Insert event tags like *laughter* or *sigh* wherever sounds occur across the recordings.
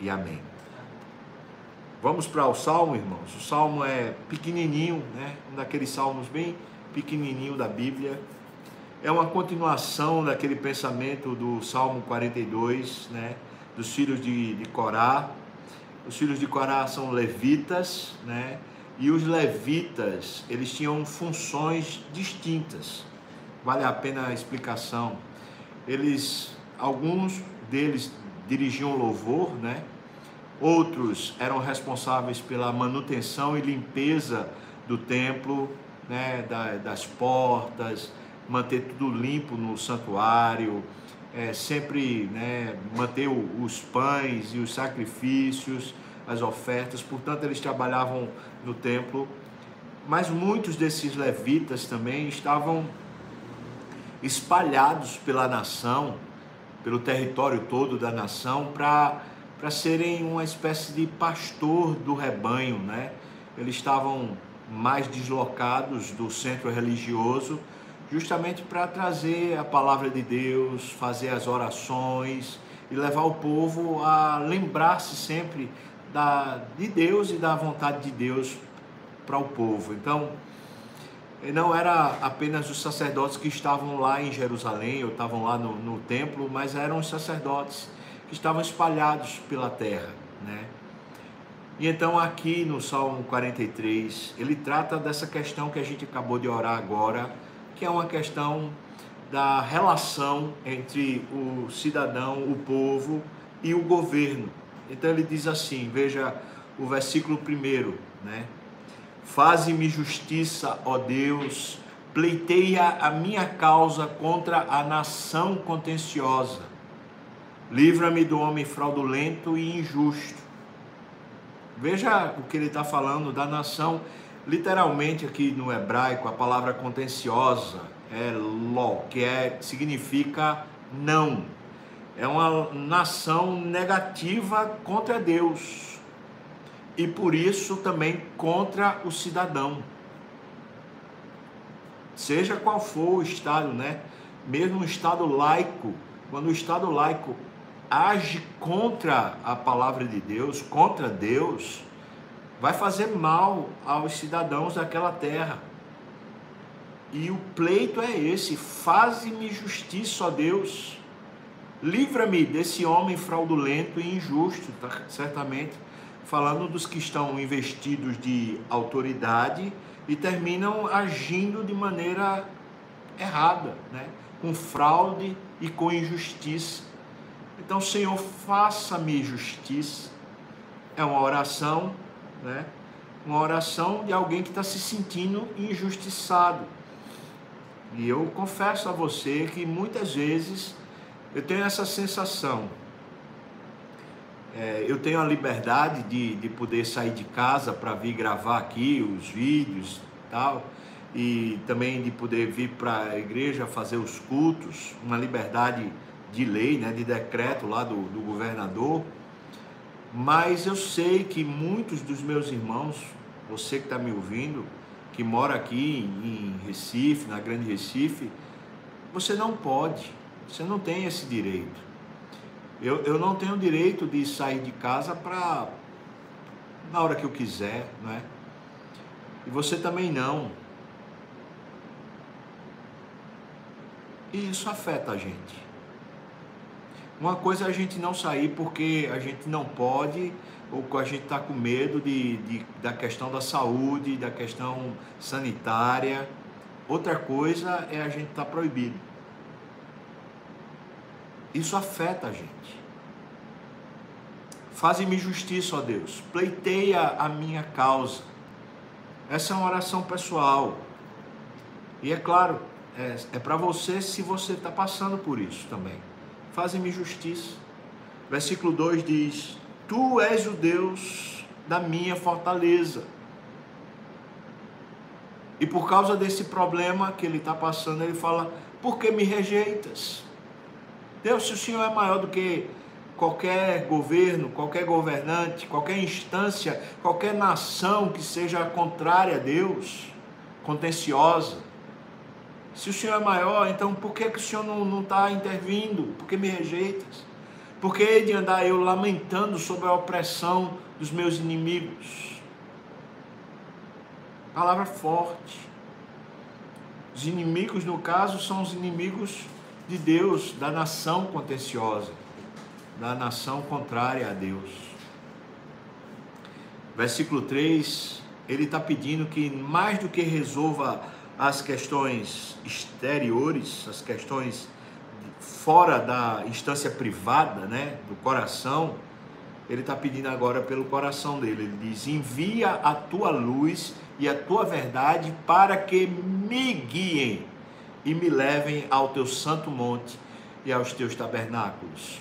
e amém. Vamos para o salmo, irmãos. O salmo é pequenininho, né? Um daqueles salmos bem pequenininho da Bíblia. É uma continuação daquele pensamento do Salmo 42, né? Dos filhos de, de Corá. Os filhos de Corá são levitas, né? E os levitas, eles tinham funções distintas. Vale a pena a explicação. Eles, alguns deles dirigiam louvor, né? Outros eram responsáveis pela manutenção e limpeza do templo, né? Da, das portas, manter tudo limpo no santuário, é, sempre né, manter os pães e os sacrifícios as ofertas, portanto eles trabalhavam no templo, mas muitos desses levitas também estavam espalhados pela nação, pelo território todo da nação, para serem uma espécie de pastor do rebanho, né? Eles estavam mais deslocados do centro religioso, justamente para trazer a palavra de Deus, fazer as orações e levar o povo a lembrar-se sempre da, de Deus e da vontade de Deus para o povo. Então, não era apenas os sacerdotes que estavam lá em Jerusalém ou estavam lá no, no templo, mas eram os sacerdotes que estavam espalhados pela terra, né? E então aqui no Salmo 43, ele trata dessa questão que a gente acabou de orar agora, que é uma questão da relação entre o cidadão, o povo e o governo. Então ele diz assim, veja o versículo primeiro, né? Faze-me justiça, ó Deus, pleiteia a minha causa contra a nação contenciosa. Livra-me do homem fraudulento e injusto. Veja o que ele está falando da nação, literalmente aqui no hebraico, a palavra contenciosa é lo, que é, significa não é uma nação negativa contra Deus e por isso também contra o cidadão. Seja qual for o estado, né? Mesmo um estado laico, quando o estado laico age contra a palavra de Deus, contra Deus, vai fazer mal aos cidadãos daquela terra. E o pleito é esse: faze-me justiça, ó Deus Livra-me desse homem fraudulento e injusto, tá? certamente falando dos que estão investidos de autoridade e terminam agindo de maneira errada, né? com fraude e com injustiça. Então, Senhor, faça-me justiça. É uma oração, né? uma oração de alguém que está se sentindo injustiçado. E eu confesso a você que muitas vezes eu tenho essa sensação. É, eu tenho a liberdade de, de poder sair de casa para vir gravar aqui os vídeos tal, e também de poder vir para a igreja fazer os cultos, uma liberdade de lei, né, de decreto lá do, do governador. Mas eu sei que muitos dos meus irmãos, você que está me ouvindo, que mora aqui em Recife, na Grande Recife, você não pode você não tem esse direito. Eu, eu não tenho direito de sair de casa para na hora que eu quiser, não é? E você também não. E isso afeta a gente. Uma coisa é a gente não sair porque a gente não pode, ou a gente está com medo de, de, da questão da saúde, da questão sanitária. Outra coisa é a gente estar tá proibido. Isso afeta a gente. Faze-me justiça, ó Deus. Pleiteia a minha causa. Essa é uma oração pessoal. E é claro, é, é para você se você está passando por isso também. Faze-me justiça. Versículo 2 diz: Tu és o Deus da minha fortaleza. E por causa desse problema que ele está passando, ele fala: Por que me rejeitas? Deus, se o Senhor é maior do que qualquer governo, qualquer governante, qualquer instância, qualquer nação que seja contrária a Deus, contenciosa. Se o Senhor é maior, então por que, que o Senhor não está intervindo? Por que me rejeitas? Por que hei de andar eu lamentando sobre a opressão dos meus inimigos? Palavra forte. Os inimigos, no caso, são os inimigos de Deus, da nação contenciosa, da nação contrária a Deus. Versículo 3, ele está pedindo que mais do que resolva as questões exteriores, as questões fora da instância privada, né, do coração, ele está pedindo agora pelo coração dele. Ele diz: envia a tua luz e a tua verdade para que me guiem e me levem ao teu santo monte e aos teus tabernáculos.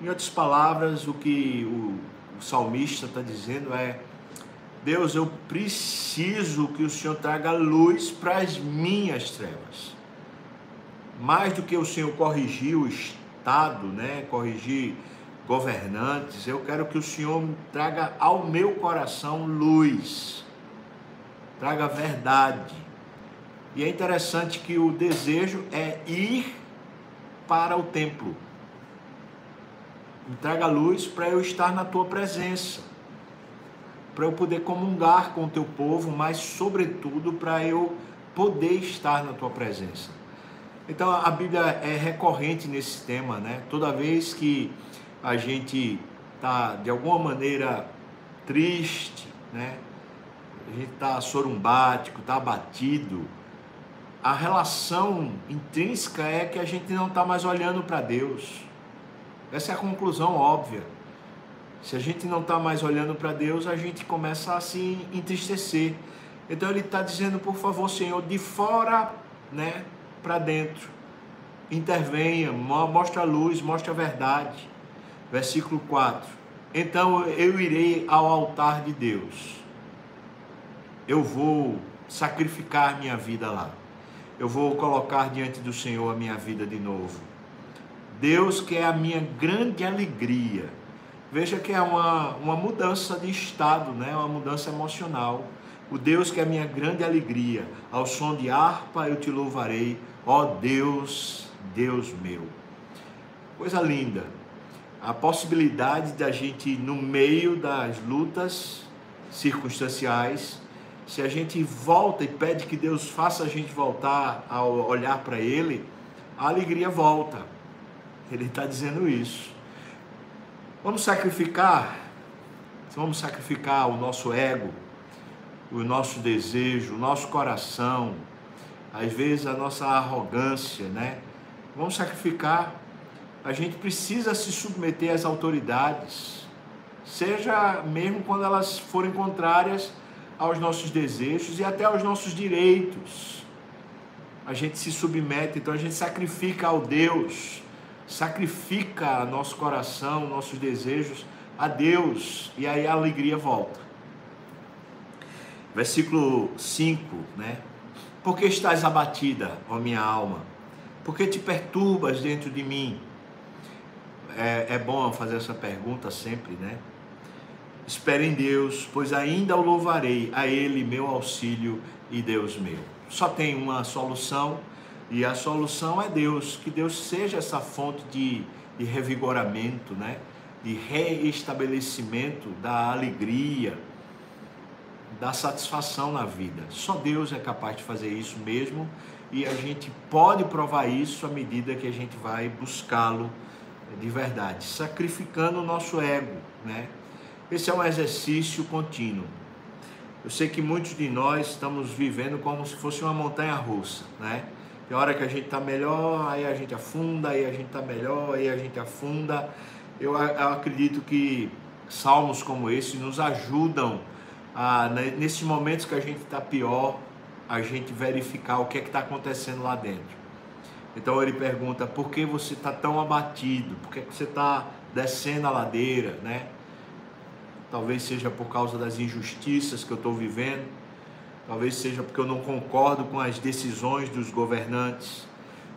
Em outras palavras, o que o, o salmista está dizendo é: Deus, eu preciso que o Senhor traga luz para as minhas trevas. Mais do que o Senhor corrigir o Estado, né? corrigir governantes, eu quero que o Senhor traga ao meu coração luz, traga verdade. E é interessante que o desejo é ir para o templo. Me traga luz para eu estar na tua presença, para eu poder comungar com o teu povo, mas, sobretudo, para eu poder estar na tua presença. Então, a Bíblia é recorrente nesse tema, né? Toda vez que a gente está de alguma maneira triste, né? A gente está sorumbático, está abatido. A relação intrínseca é que a gente não está mais olhando para Deus. Essa é a conclusão óbvia. Se a gente não está mais olhando para Deus, a gente começa a se entristecer. Então ele está dizendo, por favor, Senhor, de fora, né, para dentro, intervenha, mostra a luz, mostra a verdade. Versículo 4. Então eu irei ao altar de Deus. Eu vou sacrificar minha vida lá. Eu vou colocar diante do Senhor a minha vida de novo. Deus que é a minha grande alegria. Veja que é uma, uma mudança de estado, né? uma mudança emocional. O Deus que é a minha grande alegria. Ao som de harpa eu te louvarei, ó Deus, Deus meu. Coisa linda a possibilidade da gente, no meio das lutas circunstanciais, se a gente volta e pede que Deus faça a gente voltar a olhar para Ele, a alegria volta. Ele está dizendo isso. Vamos sacrificar, vamos sacrificar o nosso ego, o nosso desejo, o nosso coração, às vezes a nossa arrogância, né? Vamos sacrificar a gente precisa se submeter às autoridades, seja mesmo quando elas forem contrárias aos nossos desejos e até aos nossos direitos. A gente se submete, então a gente sacrifica ao Deus, sacrifica nosso coração, nossos desejos a Deus, e aí a alegria volta. Versículo 5, né? Porque estás abatida, ó minha alma? Porque te perturbas dentro de mim? é, é bom fazer essa pergunta sempre, né? Espere em Deus, pois ainda o louvarei, a Ele meu auxílio e Deus meu. Só tem uma solução e a solução é Deus. Que Deus seja essa fonte de, de revigoramento, né? de reestabelecimento da alegria, da satisfação na vida. Só Deus é capaz de fazer isso mesmo e a gente pode provar isso à medida que a gente vai buscá-lo de verdade, sacrificando o nosso ego, né? Esse é um exercício contínuo. Eu sei que muitos de nós estamos vivendo como se fosse uma montanha russa, né? Tem hora que a gente está melhor, aí a gente afunda, aí a gente está melhor, aí a gente afunda. Eu, eu acredito que salmos como esse nos ajudam a, nesses momentos que a gente está pior, a gente verificar o que é que está acontecendo lá dentro. Então ele pergunta: por que você está tão abatido? Por que você está descendo a ladeira, né? Talvez seja por causa das injustiças que eu estou vivendo, talvez seja porque eu não concordo com as decisões dos governantes,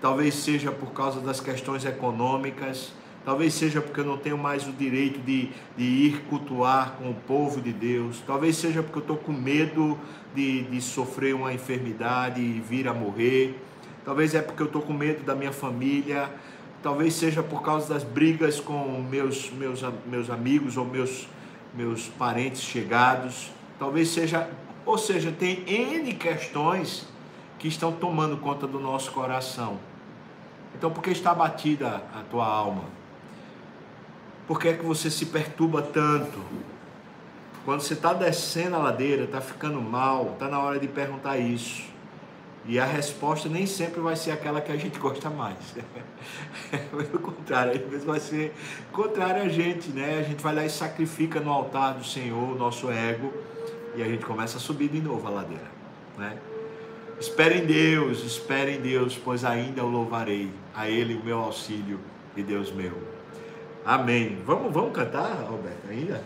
talvez seja por causa das questões econômicas, talvez seja porque eu não tenho mais o direito de, de ir cultuar com o povo de Deus, talvez seja porque eu estou com medo de, de sofrer uma enfermidade e vir a morrer. Talvez é porque eu estou com medo da minha família. talvez seja por causa das brigas com meus, meus, meus amigos ou meus, meus parentes chegados, talvez seja, ou seja, tem N questões que estão tomando conta do nosso coração. Então, por que está batida a tua alma? Por que é que você se perturba tanto? Quando você está descendo a ladeira, está ficando mal, está na hora de perguntar isso. E a resposta nem sempre vai ser aquela que a gente gosta mais. *laughs* Pelo contrário, às vezes vai ser contrário a gente, né? A gente vai lá e sacrifica no altar do Senhor o nosso ego e a gente começa a subir de novo a ladeira, né? Espere em Deus, espere em Deus, pois ainda eu louvarei a Ele o meu auxílio e Deus meu. Amém. Vamos, vamos cantar, Roberto, ainda?